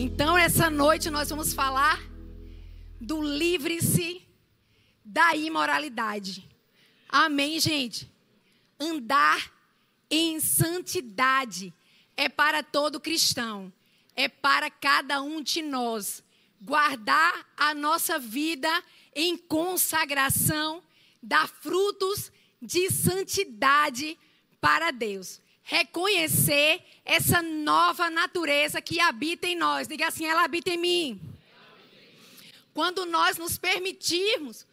Então, essa noite nós vamos falar do livre-se da imoralidade. Amém, gente? Andar em santidade é para todo cristão, é para cada um de nós. Guardar a nossa vida em consagração, dar frutos de santidade para Deus. Reconhecer essa nova natureza que habita em nós. Diga assim: ela habita em mim. Quando nós nos permitirmos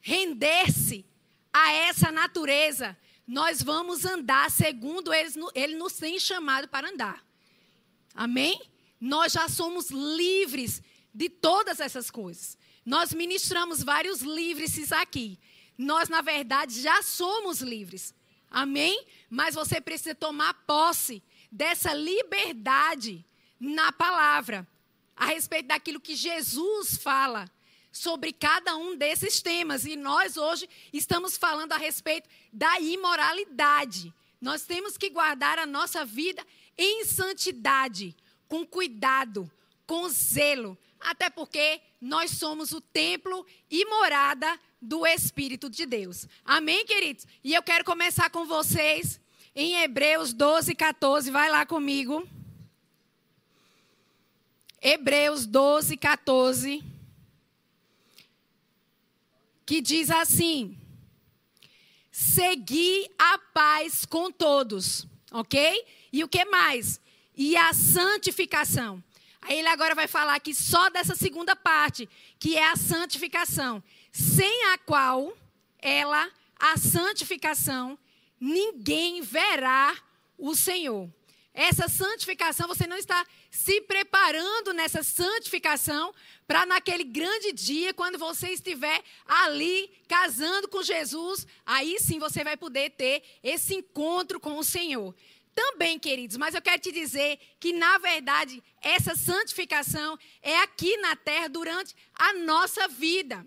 render-se a essa natureza, nós vamos andar segundo ele, ele nos tem chamado para andar. Amém? Nós já somos livres de todas essas coisas. Nós ministramos vários livres aqui. Nós, na verdade, já somos livres. Amém? Mas você precisa tomar posse dessa liberdade na palavra, a respeito daquilo que Jesus fala sobre cada um desses temas. E nós hoje estamos falando a respeito da imoralidade. Nós temos que guardar a nossa vida em santidade, com cuidado, com zelo, até porque nós somos o templo e morada do Espírito de Deus. Amém, queridos? E eu quero começar com vocês em Hebreus 12, 14. Vai lá comigo. Hebreus 12, 14 que diz assim: Segui a paz com todos, ok? E o que mais? E a santificação. Aí ele agora vai falar aqui só dessa segunda parte, que é a santificação, sem a qual ela, a santificação, ninguém verá o Senhor. Essa santificação, você não está se preparando nessa santificação para naquele grande dia, quando você estiver ali casando com Jesus, aí sim você vai poder ter esse encontro com o Senhor. Também, queridos, mas eu quero te dizer que, na verdade, essa santificação é aqui na terra durante a nossa vida.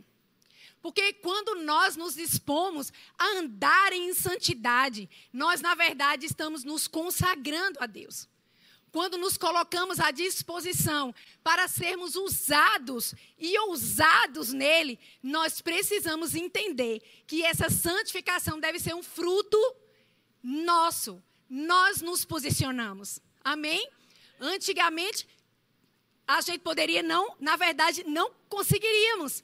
Porque quando nós nos dispomos a andar em santidade, nós, na verdade, estamos nos consagrando a Deus quando nos colocamos à disposição para sermos usados e ousados nele, nós precisamos entender que essa santificação deve ser um fruto nosso. Nós nos posicionamos. Amém? Antigamente, a gente poderia não, na verdade, não conseguiríamos.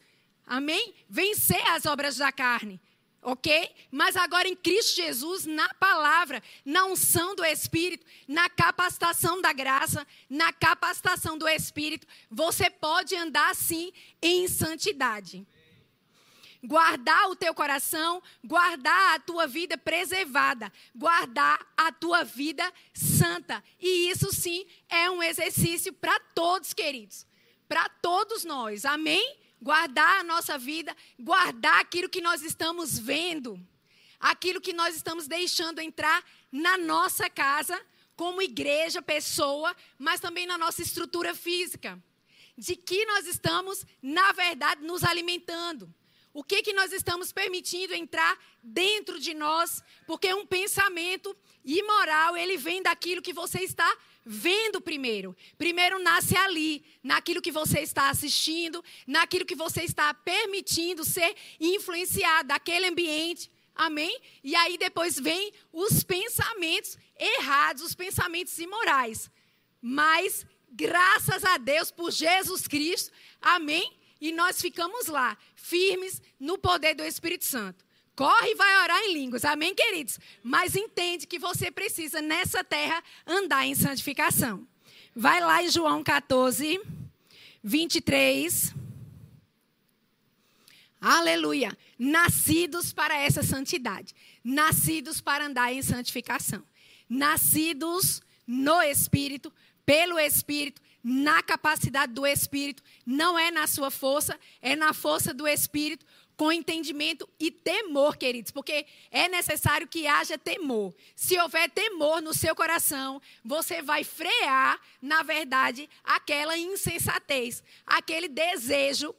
Amém? Vencer as obras da carne ok? Mas agora em Cristo Jesus, na palavra, na unção do Espírito, na capacitação da graça, na capacitação do Espírito, você pode andar assim em santidade. Guardar o teu coração, guardar a tua vida preservada, guardar a tua vida santa. E isso sim é um exercício para todos, queridos. Para todos nós. Amém? Guardar a nossa vida, guardar aquilo que nós estamos vendo, aquilo que nós estamos deixando entrar na nossa casa, como igreja, pessoa, mas também na nossa estrutura física. De que nós estamos, na verdade, nos alimentando. O que, que nós estamos permitindo entrar dentro de nós? Porque um pensamento imoral, ele vem daquilo que você está vendo primeiro. Primeiro nasce ali, naquilo que você está assistindo, naquilo que você está permitindo ser influenciado daquele ambiente. Amém? E aí depois vem os pensamentos errados, os pensamentos imorais. Mas graças a Deus por Jesus Cristo. Amém? E nós ficamos lá, firmes no poder do Espírito Santo. Corre e vai orar em línguas, amém, queridos? Mas entende que você precisa nessa terra andar em santificação. Vai lá em João 14, 23. Aleluia. Nascidos para essa santidade. Nascidos para andar em santificação. Nascidos no Espírito, pelo Espírito, na capacidade do Espírito. Não é na sua força, é na força do Espírito com entendimento e temor, queridos, porque é necessário que haja temor. Se houver temor no seu coração, você vai frear, na verdade, aquela insensatez, aquele desejo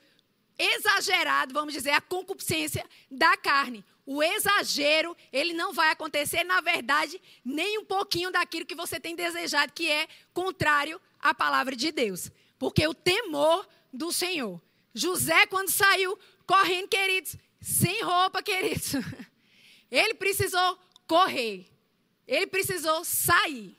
exagerado, vamos dizer, a concupiscência da carne. O exagero, ele não vai acontecer, na verdade, nem um pouquinho daquilo que você tem desejado, que é contrário à palavra de Deus. Porque o temor do Senhor. José, quando saiu correndo, queridos, sem roupa, queridos, ele precisou correr. Ele precisou sair.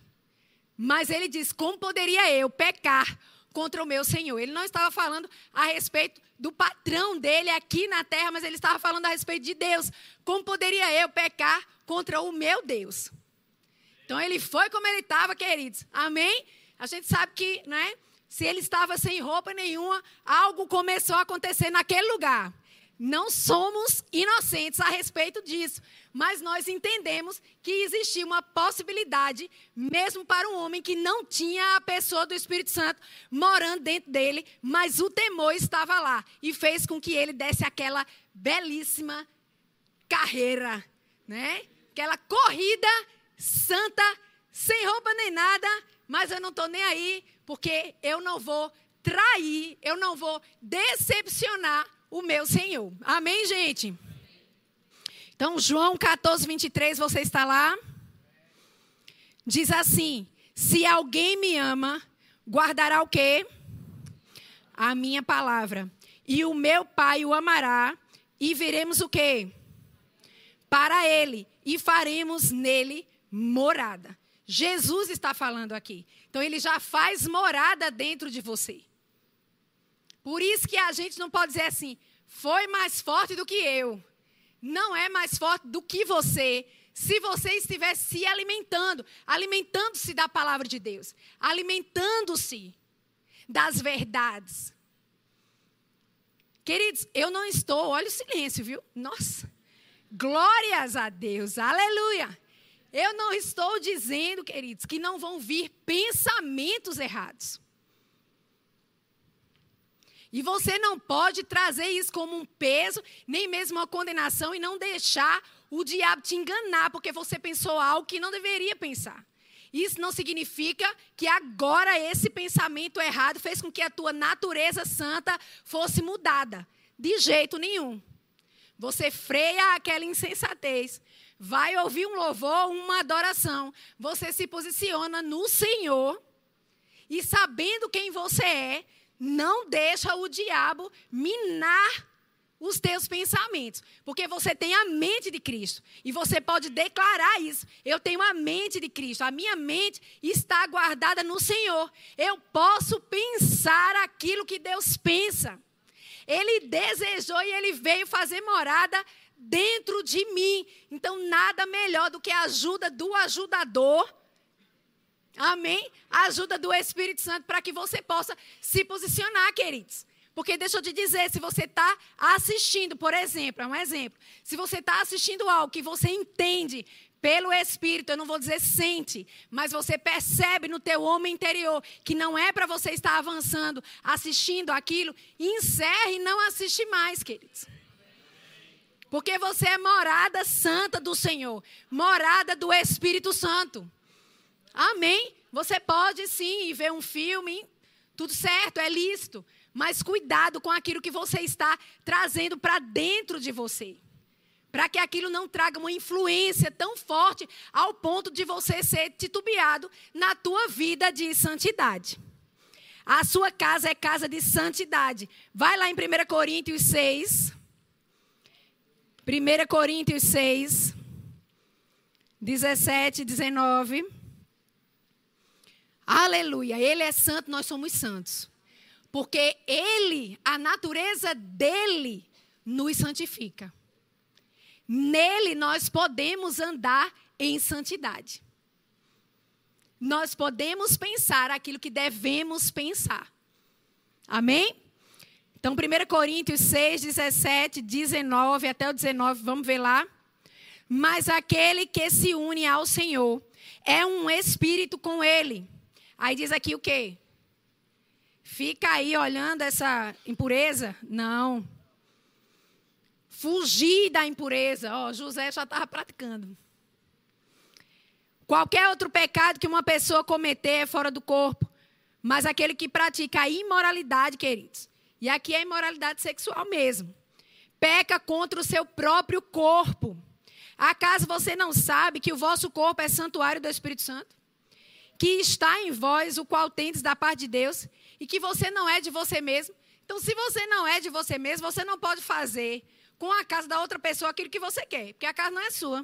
Mas ele diz: Como poderia eu pecar contra o meu Senhor? Ele não estava falando a respeito do patrão dele aqui na terra, mas ele estava falando a respeito de Deus. Como poderia eu pecar contra o meu Deus? Então ele foi como ele estava, queridos. Amém? A gente sabe que, né? Se ele estava sem roupa nenhuma, algo começou a acontecer naquele lugar. Não somos inocentes a respeito disso, mas nós entendemos que existia uma possibilidade, mesmo para um homem que não tinha a pessoa do Espírito Santo morando dentro dele, mas o temor estava lá e fez com que ele desse aquela belíssima carreira, né? Aquela corrida santa, sem roupa nem nada, mas eu não estou nem aí, porque eu não vou trair, eu não vou decepcionar o meu Senhor. Amém, gente? Então, João 14, 23, você está lá? Diz assim: Se alguém me ama, guardará o quê? A minha palavra. E o meu Pai o amará, e veremos o quê? Para ele, e faremos nele morada. Jesus está falando aqui. Então, ele já faz morada dentro de você. Por isso que a gente não pode dizer assim, foi mais forte do que eu. Não é mais forte do que você. Se você estiver se alimentando, alimentando-se da palavra de Deus, alimentando-se das verdades. Queridos, eu não estou, olha o silêncio, viu? Nossa, glórias a Deus, aleluia. Eu não estou dizendo, queridos, que não vão vir pensamentos errados. E você não pode trazer isso como um peso, nem mesmo uma condenação, e não deixar o diabo te enganar, porque você pensou algo que não deveria pensar. Isso não significa que agora esse pensamento errado fez com que a tua natureza santa fosse mudada. De jeito nenhum. Você freia aquela insensatez. Vai ouvir um louvor, uma adoração. Você se posiciona no Senhor. E sabendo quem você é, não deixa o diabo minar os teus pensamentos, porque você tem a mente de Cristo e você pode declarar isso. Eu tenho a mente de Cristo, a minha mente está guardada no Senhor. Eu posso pensar aquilo que Deus pensa. Ele desejou e ele veio fazer morada dentro de mim. Então, nada melhor do que a ajuda do ajudador Amém? A ajuda do Espírito Santo para que você possa se posicionar, queridos. Porque deixa eu te dizer, se você está assistindo, por exemplo, é um exemplo. Se você está assistindo algo que você entende pelo Espírito, eu não vou dizer sente, mas você percebe no teu homem interior que não é para você estar avançando, assistindo aquilo, encerre e não assiste mais, queridos. Porque você é morada santa do Senhor, morada do Espírito Santo. Amém? Você pode sim ir ver um filme, tudo certo, é lícito. Mas cuidado com aquilo que você está trazendo para dentro de você. Para que aquilo não traga uma influência tão forte ao ponto de você ser titubeado na tua vida de santidade. A sua casa é casa de santidade. Vai lá em 1 Coríntios 6. 1 Coríntios 6, 17, 19. Aleluia. Ele é santo, nós somos santos. Porque ele, a natureza dele, nos santifica. Nele nós podemos andar em santidade. Nós podemos pensar aquilo que devemos pensar. Amém? Então, 1 Coríntios 6, 17, 19 até o 19, vamos ver lá. Mas aquele que se une ao Senhor é um espírito com ele. Aí diz aqui o quê? Fica aí olhando essa impureza? Não. Fugir da impureza. Ó, oh, José já estava praticando. Qualquer outro pecado que uma pessoa cometer é fora do corpo. Mas aquele que pratica a imoralidade, queridos. E aqui é imoralidade sexual mesmo. peca contra o seu próprio corpo. Acaso você não sabe que o vosso corpo é santuário do Espírito Santo? Que está em vós, o qual tendes da parte de Deus, e que você não é de você mesmo? Então, se você não é de você mesmo, você não pode fazer com a casa da outra pessoa aquilo que você quer, porque a casa não é sua.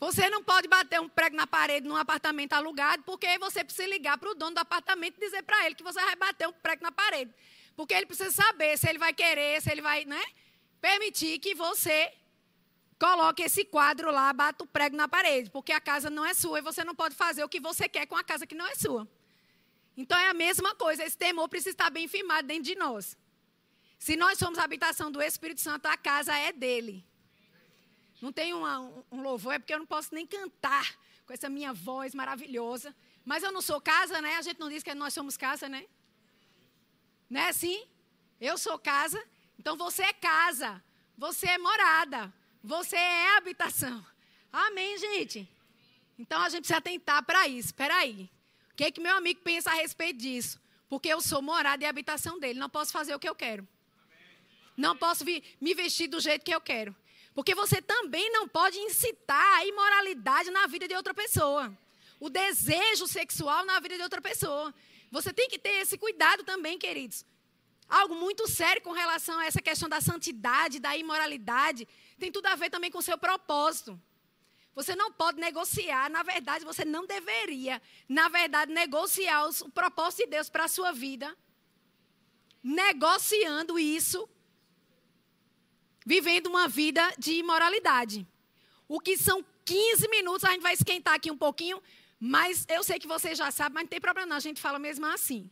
Você não pode bater um prego na parede num apartamento alugado, porque você precisa ligar para o dono do apartamento e dizer para ele que você vai bater um prego na parede. Porque ele precisa saber se ele vai querer, se ele vai né, permitir que você coloque esse quadro lá, bata o prego na parede. Porque a casa não é sua e você não pode fazer o que você quer com a casa que não é sua. Então é a mesma coisa, esse temor precisa estar bem firmado dentro de nós. Se nós somos a habitação do Espírito Santo, a casa é dele. Não tem uma, um louvor, é porque eu não posso nem cantar com essa minha voz maravilhosa. Mas eu não sou casa, né? A gente não diz que nós somos casa, né? Não é assim? Eu sou casa, então você é casa. Você é morada. Você é habitação. Amém, gente? Então a gente precisa atentar para isso. Espera aí. O que, é que meu amigo pensa a respeito disso? Porque eu sou morada e habitação dele. Não posso fazer o que eu quero. Não posso me vestir do jeito que eu quero. Porque você também não pode incitar a imoralidade na vida de outra pessoa. O desejo sexual na vida de outra pessoa. Você tem que ter esse cuidado também, queridos. Algo muito sério com relação a essa questão da santidade, da imoralidade, tem tudo a ver também com o seu propósito. Você não pode negociar, na verdade, você não deveria, na verdade, negociar o propósito de Deus para a sua vida, negociando isso vivendo uma vida de imoralidade. O que são 15 minutos, a gente vai esquentar aqui um pouquinho, mas eu sei que você já sabe, mas não tem problema não, a gente fala mesmo assim.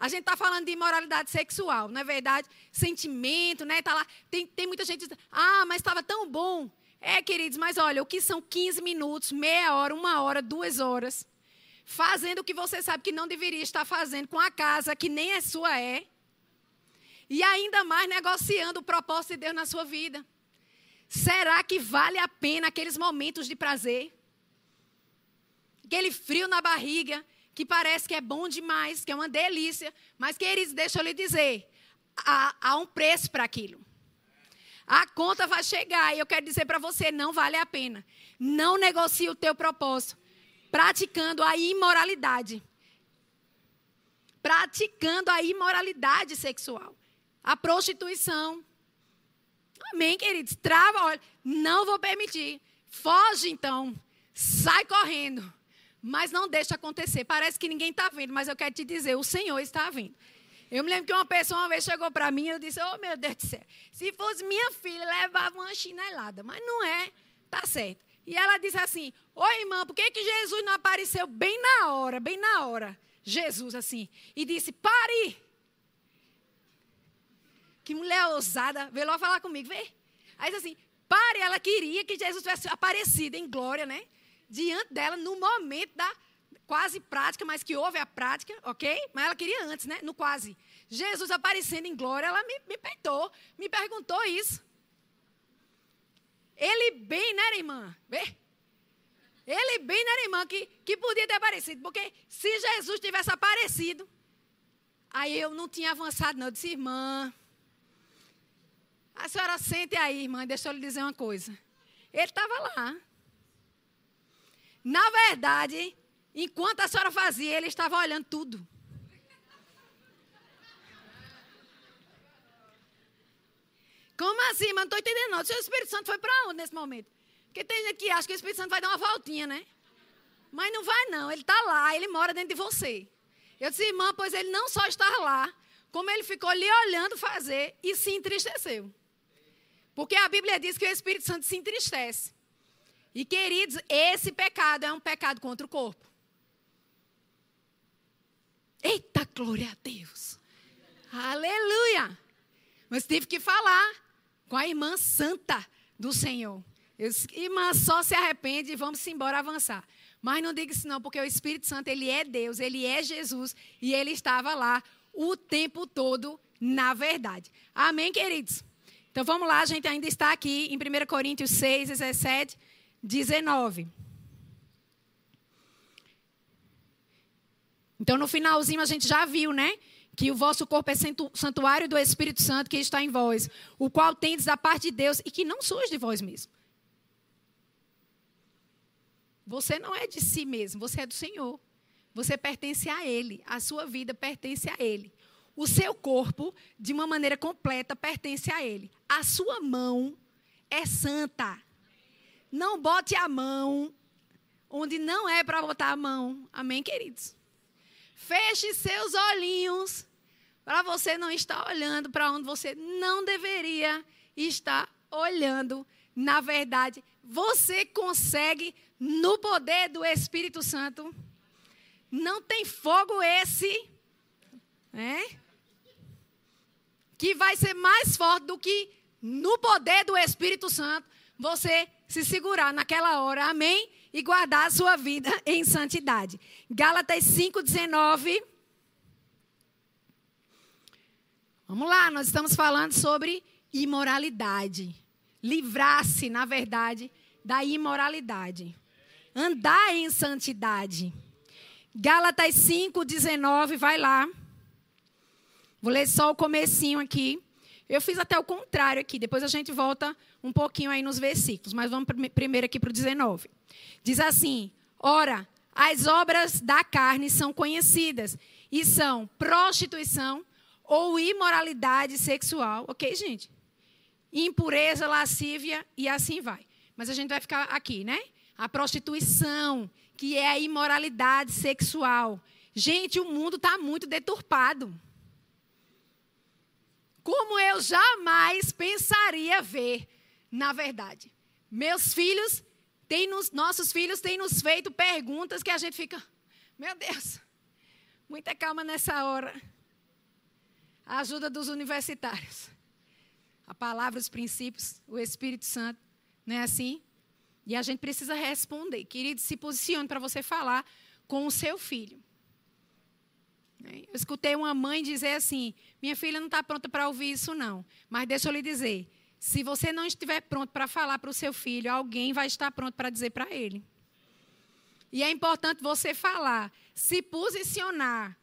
A gente está falando de imoralidade sexual, não é verdade? Sentimento, né? Tá lá. Tem, tem muita gente diz, ah, mas estava tão bom. É, queridos, mas olha, o que são 15 minutos, meia hora, uma hora, duas horas, fazendo o que você sabe que não deveria estar fazendo com a casa que nem é sua é, e ainda mais negociando o propósito de Deus na sua vida. Será que vale a pena aqueles momentos de prazer? Aquele frio na barriga, que parece que é bom demais, que é uma delícia. Mas, queridos, deixa eu lhe dizer: há, há um preço para aquilo. A conta vai chegar e eu quero dizer para você: não vale a pena. Não negocie o teu propósito praticando a imoralidade. Praticando a imoralidade sexual a prostituição. Amém, queridos? Trava, olha, não vou permitir. Foge então, sai correndo. Mas não deixa acontecer. Parece que ninguém está vendo, mas eu quero te dizer, o Senhor está vendo. Eu me lembro que uma pessoa uma vez chegou para mim e eu disse, oh meu Deus do céu, se fosse minha filha, levava uma chinelada. Mas não é, tá certo. E ela disse assim, ô irmã, por que, que Jesus não apareceu bem na hora, bem na hora? Jesus assim, e disse, pare, que mulher ousada. Veio logo falar comigo, vê. Aí disse assim, pare, ela queria que Jesus tivesse aparecido em glória, né? Diante dela, no momento da quase prática, mas que houve a prática, ok? Mas ela queria antes, né? No quase. Jesus aparecendo em glória, ela me, me peitou, me perguntou isso. Ele bem, né, irmã? Vê? Ele bem, né, irmã, que, que podia ter aparecido. Porque se Jesus tivesse aparecido, aí eu não tinha avançado, não. Eu disse, irmã, a senhora sente aí, irmã, deixa eu lhe dizer uma coisa. Ele estava lá. Na verdade, enquanto a senhora fazia, ele estava olhando tudo. Como assim? Mas não estou entendendo não. O seu Espírito Santo foi para onde nesse momento? Porque tem gente que acha que o Espírito Santo vai dar uma voltinha, né? Mas não vai não. Ele está lá, ele mora dentro de você. Eu disse, irmã, pois ele não só está lá, como ele ficou lhe olhando fazer e se entristeceu. Porque a Bíblia diz que o Espírito Santo se entristece. E, queridos, esse pecado é um pecado contra o corpo. Eita, glória a Deus. Aleluia. Mas tive que falar com a irmã santa do Senhor. Eu disse, irmã, só se arrepende e vamos embora avançar. Mas não diga isso não, porque o Espírito Santo, ele é Deus, ele é Jesus e ele estava lá o tempo todo na verdade. Amém, queridos? Então vamos lá, a gente ainda está aqui em 1 Coríntios 6, 17, 19. Então, no finalzinho, a gente já viu, né? Que o vosso corpo é santuário do Espírito Santo que está em vós, o qual tendes da parte de Deus e que não surge de vós mesmo. Você não é de si mesmo, você é do Senhor. Você pertence a Ele, a sua vida pertence a Ele. O seu corpo, de uma maneira completa, pertence a Ele. A sua mão é santa. Não bote a mão onde não é para botar a mão. Amém, queridos? Feche seus olhinhos para você não estar olhando para onde você não deveria estar olhando. Na verdade, você consegue no poder do Espírito Santo. Não tem fogo esse, né? Que vai ser mais forte do que no poder do Espírito Santo você se segurar naquela hora, amém? E guardar a sua vida em santidade. Gálatas 5,19. Vamos lá, nós estamos falando sobre imoralidade. Livrar-se, na verdade, da imoralidade. Andar em santidade. Gálatas 5,19, vai lá. Vou ler só o comecinho aqui. Eu fiz até o contrário aqui, depois a gente volta um pouquinho aí nos versículos, mas vamos primeiro aqui para o 19. Diz assim: Ora, as obras da carne são conhecidas e são prostituição ou imoralidade sexual, ok, gente? Impureza, lascívia e assim vai. Mas a gente vai ficar aqui, né? A prostituição, que é a imoralidade sexual. Gente, o mundo está muito deturpado como eu jamais pensaria ver, na verdade. Meus filhos têm nos, nossos filhos têm nos feito perguntas que a gente fica, meu Deus, muita calma nessa hora. A ajuda dos universitários. A palavra, os princípios, o Espírito Santo, não é assim? E a gente precisa responder. Querido, se posicione para você falar com o seu filho. Eu escutei uma mãe dizer assim: minha filha não está pronta para ouvir isso, não. Mas deixa eu lhe dizer: se você não estiver pronto para falar para o seu filho, alguém vai estar pronto para dizer para ele. E é importante você falar, se posicionar.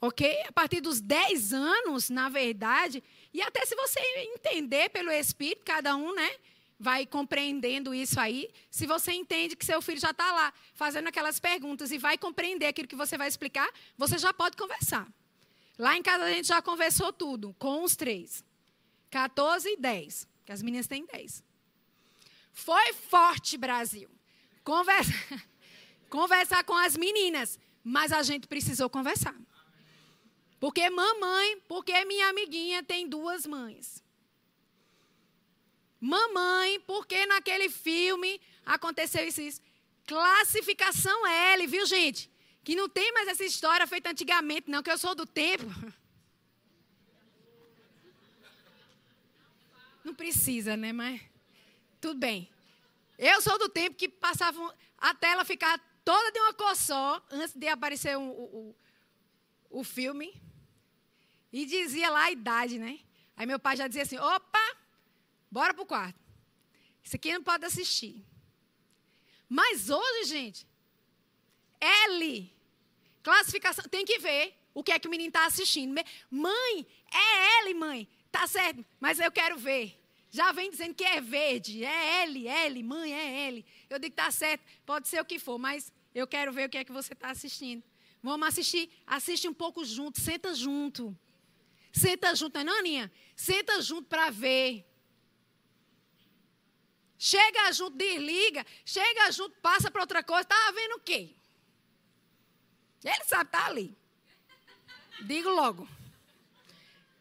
Ok? A partir dos 10 anos, na verdade, e até se você entender pelo Espírito, cada um, né? Vai compreendendo isso aí, se você entende que seu filho já está lá fazendo aquelas perguntas e vai compreender aquilo que você vai explicar, você já pode conversar. Lá em casa a gente já conversou tudo, com os três. 14 e 10, que as meninas têm 10. Foi forte, Brasil. Conversa, conversar com as meninas, mas a gente precisou conversar. Porque mamãe, porque minha amiguinha tem duas mães. Mamãe, porque naquele filme aconteceu isso, isso. Classificação L, viu, gente? Que não tem mais essa história feita antigamente, não, que eu sou do tempo. Não precisa, né? Mas tudo bem. Eu sou do tempo que passava a tela ficava toda de uma cor só antes de aparecer o, o, o filme. E dizia lá a idade, né? Aí meu pai já dizia assim: opa, Bora pro quarto. Isso aqui não pode assistir. Mas hoje, gente, L, classificação, tem que ver o que é que o menino está assistindo. Mãe, é L, mãe. Tá certo, mas eu quero ver. Já vem dizendo que é verde, é L, L, mãe, é L. Eu digo, tá certo, pode ser o que for, mas eu quero ver o que é que você está assistindo. Vamos assistir, assiste um pouco junto, senta junto. Senta junto, não é não, Aninha? Senta junto para ver. Chega junto, desliga. Chega junto, passa para outra coisa. Estava vendo o quê? Ele sabe, está ali. Digo logo.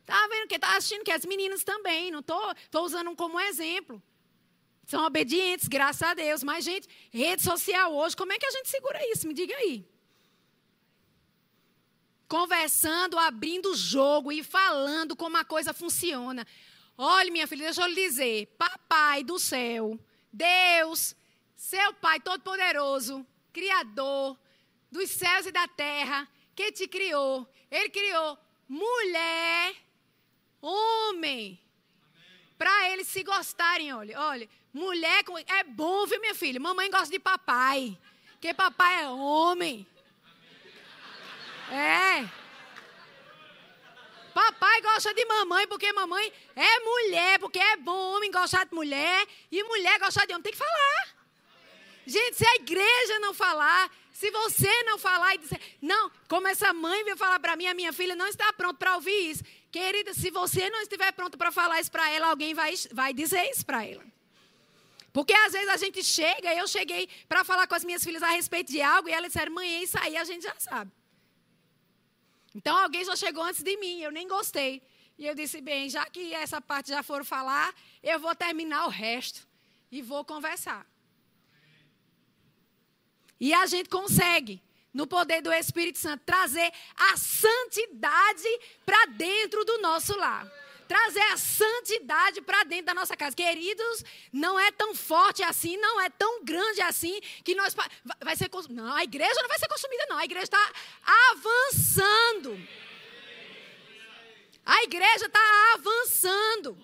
Estava vendo o quê? Estava assistindo que as meninas também. Não estou tô, tô usando como exemplo. São obedientes, graças a Deus. Mas, gente, rede social hoje, como é que a gente segura isso? Me diga aí. Conversando, abrindo o jogo e falando como a coisa funciona. Olha, minha filha, deixa eu lhe dizer: Papai do céu, Deus, seu Pai Todo-Poderoso, Criador dos céus e da terra, que te criou, Ele criou mulher, homem, para eles se gostarem. Olha, olha, mulher é bom, viu, minha filha? Mamãe gosta de papai, porque papai é homem. Gosta de mamãe porque mamãe é mulher, porque é bom homem gostar de mulher e mulher gostar de homem. Tem que falar. Gente, se a igreja não falar, se você não falar e dizer, não, como essa mãe veio falar para mim, a minha filha não está pronta para ouvir isso. Querida, se você não estiver pronto para falar isso para ela, alguém vai, vai dizer isso para ela. Porque às vezes a gente chega, eu cheguei para falar com as minhas filhas a respeito de algo e elas disseram, mãe, isso aí a gente já sabe. Então alguém já chegou antes de mim, eu nem gostei. E eu disse, bem, já que essa parte já foram falar, eu vou terminar o resto e vou conversar. E a gente consegue, no poder do Espírito Santo, trazer a santidade para dentro do nosso lar. Trazer a santidade para dentro da nossa casa. Queridos, não é tão forte assim, não é tão grande assim que nós. Vai ser. Não, a igreja não vai ser consumida, não. A igreja está avançando. A igreja está avançando.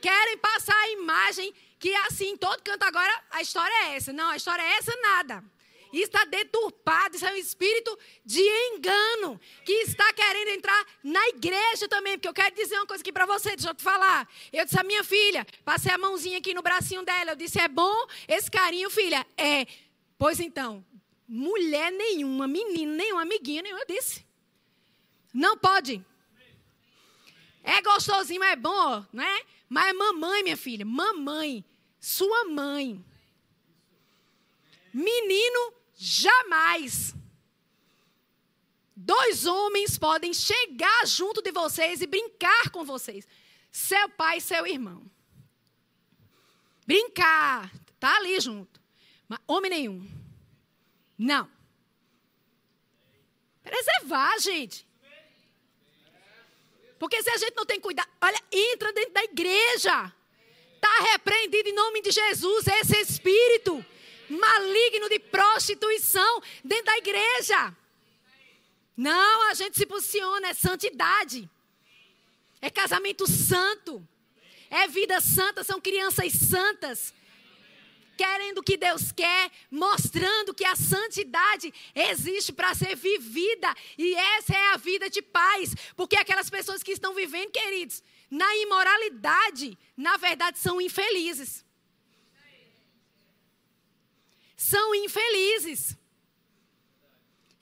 Querem passar a imagem que assim, todo canto agora, a história é essa. Não, a história é essa nada está deturpado, isso é um espírito de engano que está querendo entrar na igreja também. Porque eu quero dizer uma coisa aqui para você, deixa eu te falar. Eu disse à minha filha, passei a mãozinha aqui no bracinho dela, eu disse: é bom esse carinho, filha? É. Pois então, mulher nenhuma, menino nenhum, amiguinha nenhuma, eu disse. Não pode. É gostosinho, é bom, não é? Mas mamãe, minha filha, mamãe, sua mãe. Menino Jamais. Dois homens podem chegar junto de vocês e brincar com vocês. Seu pai e seu irmão. Brincar. Tá ali junto. Mas homem nenhum. Não. Preservar, gente. Porque se a gente não tem cuidado, olha, entra dentro da igreja. Está repreendido em nome de Jesus esse espírito maligno de prostituição dentro da igreja. Não, a gente se posiciona, é santidade. É casamento santo. É vida santa, são crianças santas. Querendo o que Deus quer, mostrando que a santidade existe para ser vivida. E essa é a vida de paz. Porque aquelas pessoas que estão vivendo, queridos, na imoralidade, na verdade são infelizes são infelizes.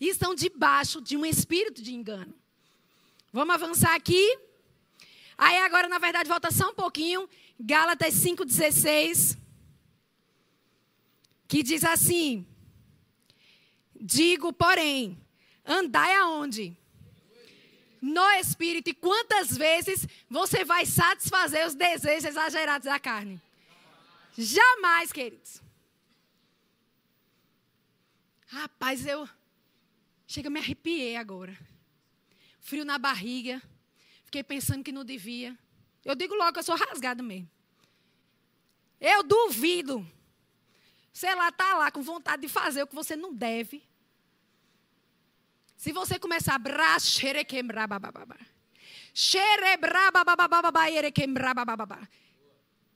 E estão debaixo de um espírito de engano. Vamos avançar aqui. Aí agora, na verdade, volta só um pouquinho. Gálatas 5,16. Que diz assim: Digo, porém, andai aonde? No espírito. E quantas vezes você vai satisfazer os desejos exagerados da carne? Jamais, queridos. Rapaz, eu. Chega, me arrepiei agora. Frio na barriga. Fiquei pensando que não devia. Eu digo logo que eu sou rasgada mesmo. Eu duvido. Sei lá, tá lá com vontade de fazer o que você não deve. Se você começar a bra, xerequembra, bababá. Xerebra, bababá, erequembra, bababá.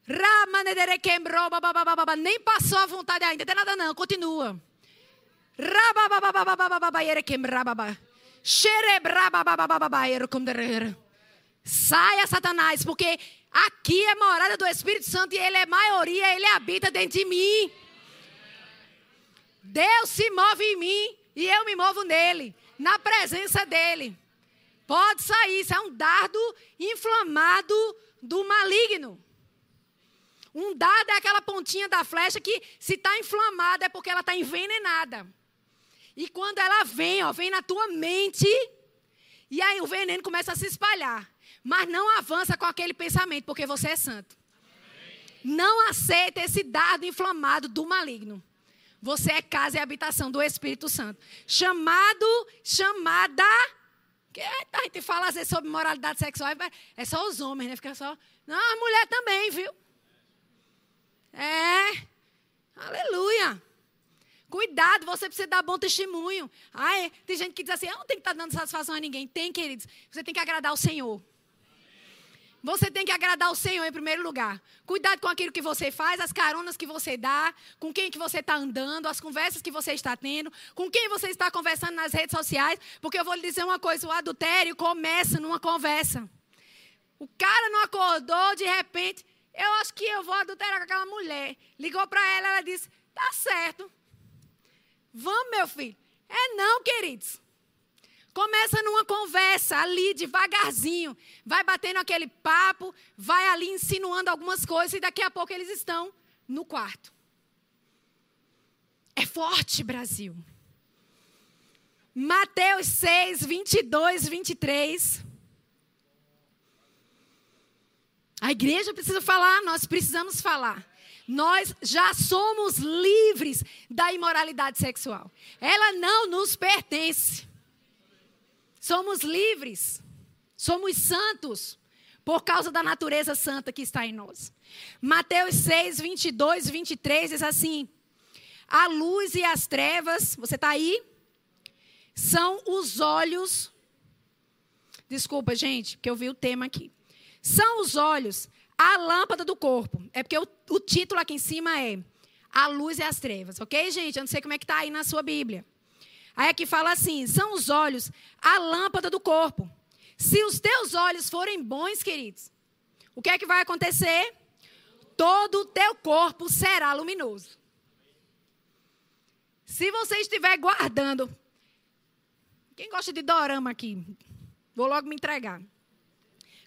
Ramanederequembrou, bababá. Nem passou a vontade ainda. Tem nada não, continua. Saia, Satanás, porque aqui é morada do Espírito Santo e ele é maioria, ele habita dentro de mim. Deus se move em mim e eu me movo nele, na presença dele. Pode sair, isso é um dardo inflamado do maligno. Um dardo é aquela pontinha da flecha que, se está inflamada, é porque ela está envenenada. E quando ela vem, ó, vem na tua mente, e aí o veneno começa a se espalhar. Mas não avança com aquele pensamento, porque você é santo. Não aceita esse dardo inflamado do maligno. Você é casa e habitação do Espírito Santo. Chamado, chamada. Que a gente fala às vezes sobre moralidade sexual, é só os homens, né? Fica só. Não, a mulher também, viu? É. Aleluia. Cuidado, você precisa dar bom testemunho. Ai, tem gente que diz assim: eu não tenho que estar dando satisfação a ninguém. Tem, queridos. Você tem que agradar o Senhor. Você tem que agradar o Senhor em primeiro lugar. Cuidado com aquilo que você faz, as caronas que você dá, com quem que você está andando, as conversas que você está tendo, com quem você está conversando nas redes sociais. Porque eu vou lhe dizer uma coisa: o adultério começa numa conversa. O cara não acordou, de repente, eu acho que eu vou adulterar com aquela mulher. Ligou para ela, ela disse: tá certo. Vamos, meu filho. É não, queridos. Começa numa conversa ali, devagarzinho. Vai batendo aquele papo, vai ali insinuando algumas coisas e daqui a pouco eles estão no quarto. É forte, Brasil. Mateus 6, 22, 23. A igreja precisa falar, nós precisamos falar. Nós já somos livres da imoralidade sexual. Ela não nos pertence. Somos livres. Somos santos por causa da natureza santa que está em nós. Mateus 6, 22, 23 diz assim: A luz e as trevas, você está aí? São os olhos. Desculpa, gente, porque eu vi o tema aqui. São os olhos a lâmpada do corpo. É porque o, o título aqui em cima é A luz e as trevas, ok, gente? Eu não sei como é que está aí na sua Bíblia. Aí aqui fala assim: são os olhos a lâmpada do corpo. Se os teus olhos forem bons, queridos, o que é que vai acontecer? Todo o teu corpo será luminoso. Se você estiver guardando. Quem gosta de dorama aqui? Vou logo me entregar.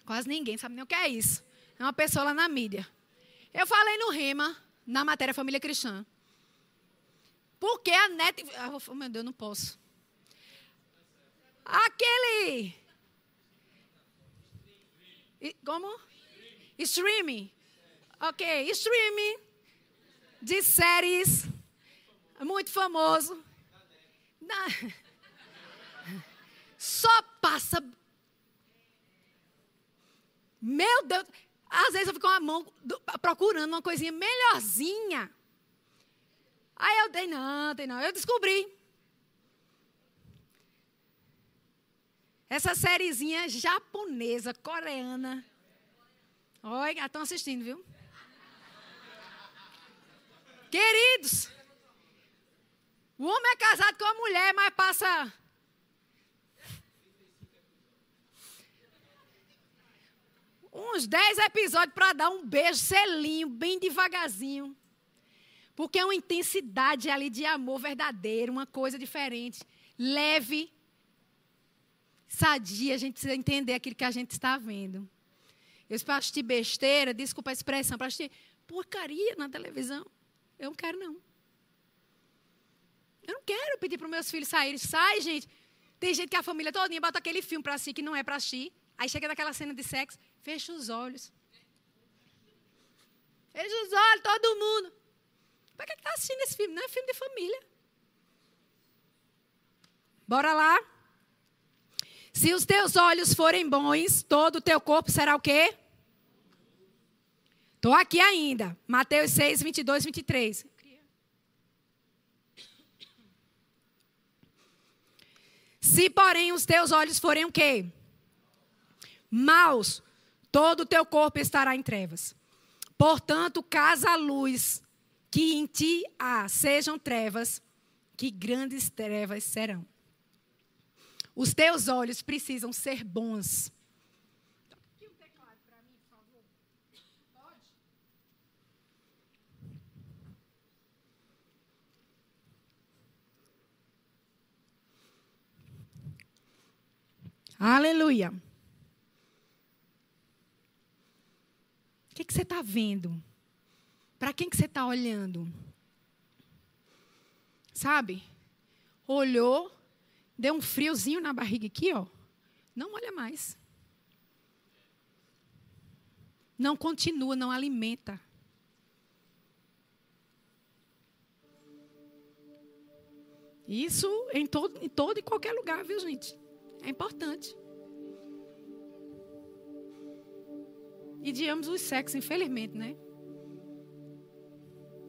Quase ninguém sabe nem o que é isso. Uma pessoa lá na mídia. Eu falei no Rema, na matéria Família Cristã. Porque a net. Oh, meu Deus, não posso. Aquele. Como? Streaming. Ok, streaming de séries. Muito famoso. Só passa meu Deus, às vezes eu fico com a mão procurando uma coisinha melhorzinha. Aí eu dei, não, tem não. Eu descobri. Essa sériezinha japonesa, coreana. Olha, estão assistindo, viu? Queridos, o homem é casado com a mulher, mas passa uns 10 episódios para dar um beijo selinho, bem devagarzinho. Porque é uma intensidade ali de amor verdadeiro, uma coisa diferente. Leve, sadia, a gente precisa entender aquilo que a gente está vendo. Eu para assistir besteira, desculpa a expressão, para assistir porcaria na televisão. Eu não quero, não. Eu não quero pedir para os meus filhos saírem. Sai, gente. Tem gente que a família todinha bota aquele filme para assistir que não é para assistir. Aí chega naquela cena de sexo, fecha os olhos. Fecha os olhos, todo mundo. Para que está assistindo esse filme? Não é filme de família. Bora lá. Se os teus olhos forem bons, todo o teu corpo será o quê? Estou aqui ainda. Mateus 6, 22, 23. Se, porém, os teus olhos forem o quê? Maus, todo o teu corpo estará em trevas. Portanto, casa a luz que em ti há, sejam trevas, que grandes trevas serão. Os teus olhos precisam ser bons. Aleluia. O que, que você está vendo? Para quem que você está olhando? Sabe? Olhou, deu um friozinho na barriga aqui, ó. Não olha mais. Não continua, não alimenta. Isso em todo, em todo e qualquer lugar, viu, gente? É importante. E de ambos os sexos, infelizmente, né?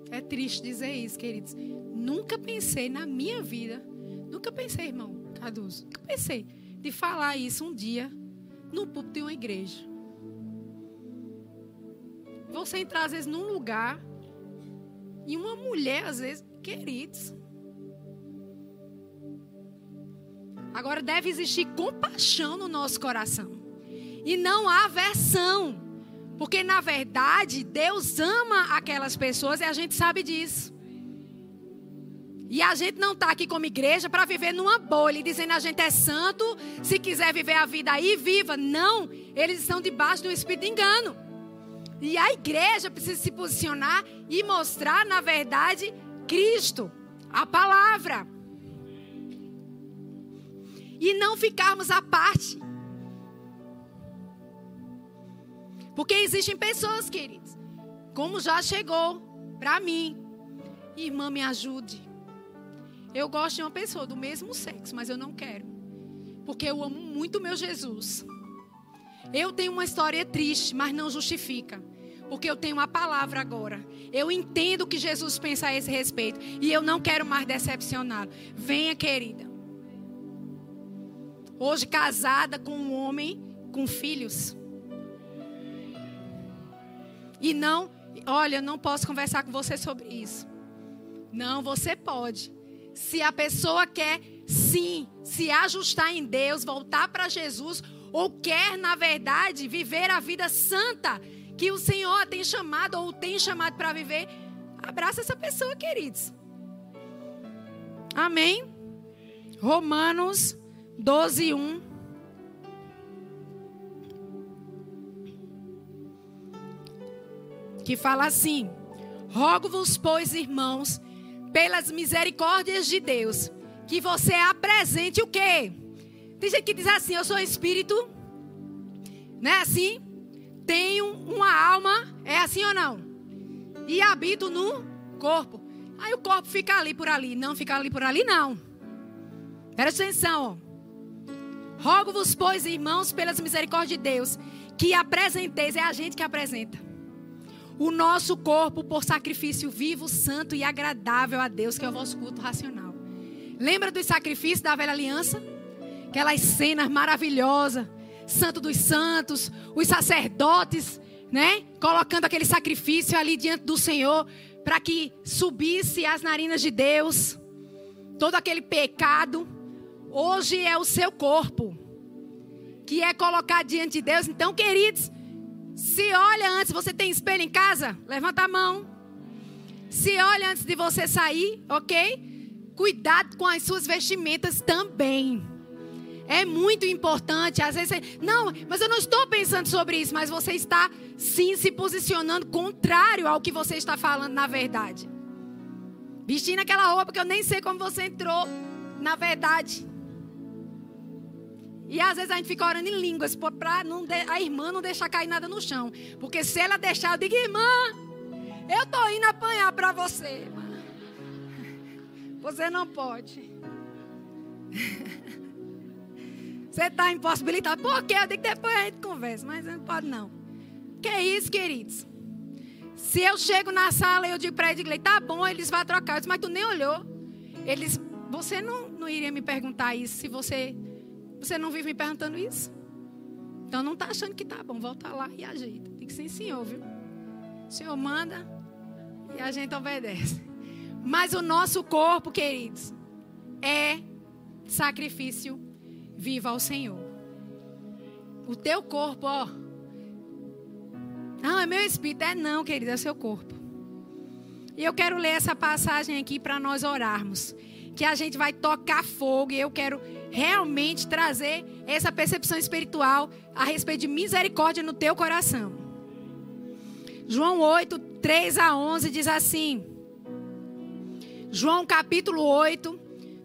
É triste dizer isso, queridos. Nunca pensei na minha vida, nunca pensei, irmão Cardoso, nunca pensei de falar isso um dia no púlpito de uma igreja. Você entrar, às vezes, num lugar e uma mulher, às vezes, queridos. Agora deve existir compaixão no nosso coração. e não aversão. Porque na verdade, Deus ama aquelas pessoas e a gente sabe disso. E a gente não está aqui como igreja para viver numa bolha, dizendo a gente é santo, se quiser viver a vida aí, viva. Não, eles estão debaixo do espírito de engano. E a igreja precisa se posicionar e mostrar, na verdade, Cristo, a palavra. E não ficarmos à parte. Porque existem pessoas, queridos, como já chegou para mim. Irmã, me ajude. Eu gosto de uma pessoa do mesmo sexo, mas eu não quero. Porque eu amo muito meu Jesus. Eu tenho uma história triste, mas não justifica. Porque eu tenho uma palavra agora. Eu entendo o que Jesus pensa a esse respeito. E eu não quero mais decepcioná-lo. Venha, querida. Hoje casada com um homem com filhos. E não, olha, não posso conversar com você sobre isso. Não, você pode. Se a pessoa quer, sim, se ajustar em Deus, voltar para Jesus, ou quer, na verdade, viver a vida santa que o Senhor tem chamado ou tem chamado para viver, abraça essa pessoa, queridos. Amém? Romanos 12, 1. Que fala assim: Rogo-vos, pois, irmãos, pelas misericórdias de Deus, que você apresente o quê? Tem gente que diz assim: Eu sou espírito, não é assim? Tenho uma alma, é assim ou não? E habito no corpo. Aí o corpo fica ali por ali. Não fica ali por ali, não. Presta atenção, ó. Rogo-vos, pois, irmãos, pelas misericórdias de Deus, que apresenteis, é a gente que apresenta, o nosso corpo por sacrifício vivo, santo e agradável a Deus, que é o vosso culto racional. Lembra dos sacrifícios da velha aliança? Aquelas cenas maravilhosas, Santo dos Santos, os sacerdotes, né? Colocando aquele sacrifício ali diante do Senhor para que subisse as narinas de Deus, todo aquele pecado. Hoje é o seu corpo que é colocado diante de Deus. Então, queridos, se olha antes, você tem espelho em casa? Levanta a mão. Se olha antes de você sair, ok? Cuidado com as suas vestimentas também. É muito importante. Às vezes, você, não, mas eu não estou pensando sobre isso, mas você está sim se posicionando contrário ao que você está falando na verdade. Vestindo aquela roupa que eu nem sei como você entrou na verdade. E às vezes a gente fica orando em línguas para a irmã não deixar cair nada no chão. Porque se ela deixar, eu digo, irmã, eu estou indo apanhar para você. Irmã. Você não pode. Você está impossibilitado. Por quê? Eu digo depois a gente conversa, mas não pode não. Que é isso, queridos? Se eu chego na sala e eu digo para ele, tá bom, eles vão trocar. Eu mas tu nem olhou. Eles, você não, não iria me perguntar isso se você, você não vive me perguntando isso? Então não está achando que tá bom, volta lá e ajeita. Tem que ser senhor, viu? O senhor manda e a gente obedece. Mas o nosso corpo, queridos, é sacrifício viva ao Senhor. O teu corpo, ó. Não, é meu espírito. É não, querido, é seu corpo. E eu quero ler essa passagem aqui para nós orarmos. Que a gente vai tocar fogo e eu quero realmente trazer essa percepção espiritual a respeito de misericórdia no teu coração. João 8, 3 a 11 diz assim. João capítulo 8,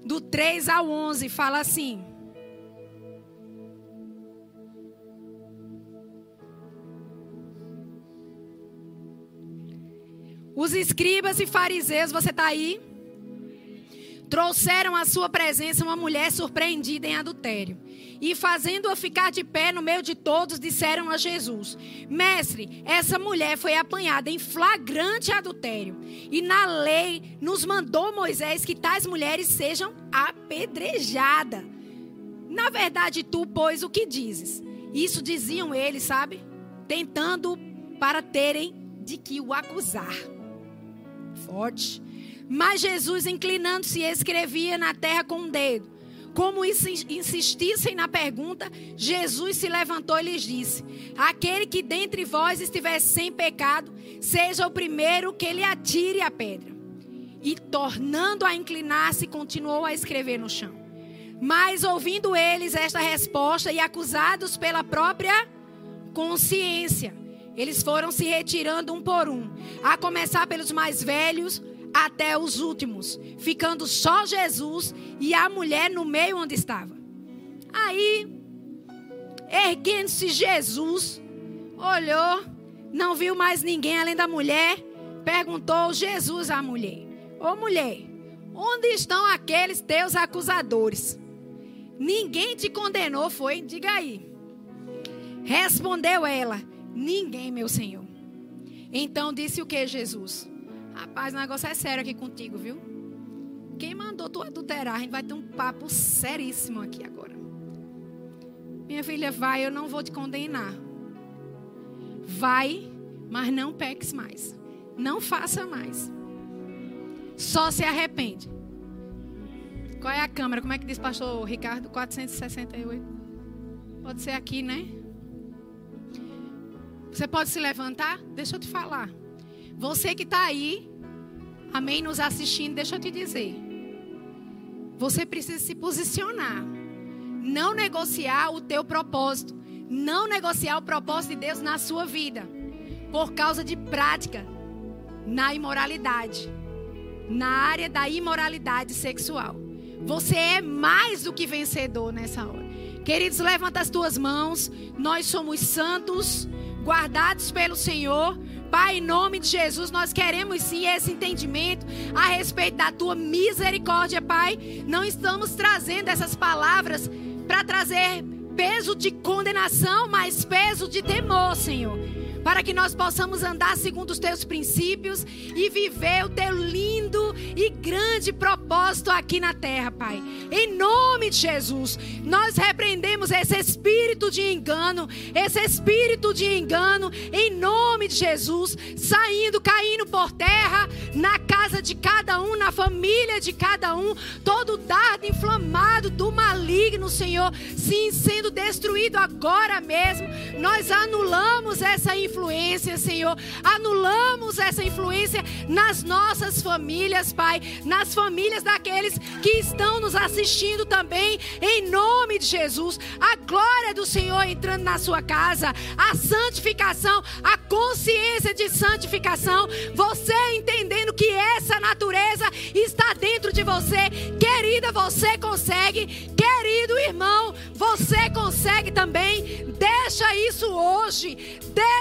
do 3 ao 11, fala assim. Os escribas e fariseus, você está aí? Trouxeram à sua presença uma mulher surpreendida em adultério. E fazendo-a ficar de pé no meio de todos, disseram a Jesus: Mestre, essa mulher foi apanhada em flagrante adultério. E na lei nos mandou Moisés que tais mulheres sejam apedrejadas. Na verdade, tu, pois, o que dizes? Isso diziam eles, sabe? Tentando para terem de que o acusar forte. Mas Jesus, inclinando-se, escrevia na terra com um dedo. Como insistissem na pergunta, Jesus se levantou e lhes disse: Aquele que dentre vós estiver sem pecado, seja o primeiro que lhe atire a pedra. E tornando a inclinar-se, continuou a escrever no chão. Mas ouvindo eles esta resposta e acusados pela própria consciência, eles foram se retirando um por um, a começar pelos mais velhos até os últimos, ficando só Jesus e a mulher no meio onde estava. Aí, erguendo-se Jesus, olhou, não viu mais ninguém além da mulher, perguntou Jesus à mulher: Ô mulher, onde estão aqueles teus acusadores? Ninguém te condenou, foi? Diga aí. Respondeu ela: Ninguém, meu Senhor. Então disse o que Jesus? Rapaz, o negócio é sério aqui contigo, viu? Quem mandou tu adulterar? A gente vai ter um papo seríssimo aqui agora. Minha filha, vai, eu não vou te condenar. Vai, mas não peques mais. Não faça mais. Só se arrepende. Qual é a câmera? Como é que diz pastor Ricardo? 468. Pode ser aqui, né? Você pode se levantar? Deixa eu te falar. Você que está aí, amém, nos assistindo, deixa eu te dizer. Você precisa se posicionar. Não negociar o teu propósito. Não negociar o propósito de Deus na sua vida. Por causa de prática na imoralidade. Na área da imoralidade sexual. Você é mais do que vencedor nessa hora. Queridos, levanta as tuas mãos. Nós somos santos, guardados pelo Senhor Pai, em nome de Jesus, nós queremos sim esse entendimento a respeito da tua misericórdia, Pai. Não estamos trazendo essas palavras para trazer peso de condenação, mas peso de temor, Senhor para que nós possamos andar segundo os teus princípios e viver o teu lindo e grande propósito aqui na terra, Pai. Em nome de Jesus, nós repreendemos esse espírito de engano, esse espírito de engano, em nome de Jesus, saindo, caindo por terra, na casa de cada um, na família de cada um, todo dardo inflamado do maligno, Senhor, sim, sendo destruído agora mesmo. Nós anulamos essa influência, Senhor. Anulamos essa influência nas nossas famílias, Pai, nas famílias daqueles que estão nos assistindo também, em nome de Jesus. A glória do Senhor entrando na sua casa, a santificação, a consciência de santificação, você entendendo que essa natureza está dentro de você, querida, você consegue, querido irmão, você consegue também. Deixa isso hoje, deixa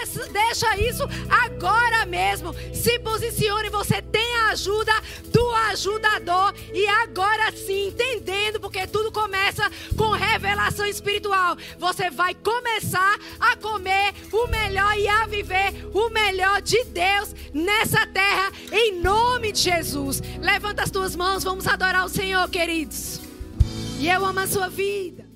deixa isso agora mesmo. Se posicione, você tem a ajuda do ajudador. E agora sim, entendendo, porque tudo começa com revelação espiritual. Você vai começar a comer o melhor e a viver o melhor de Deus nessa terra, em nome de Jesus. Levanta as tuas mãos, vamos adorar o Senhor, queridos. E eu amo a sua vida.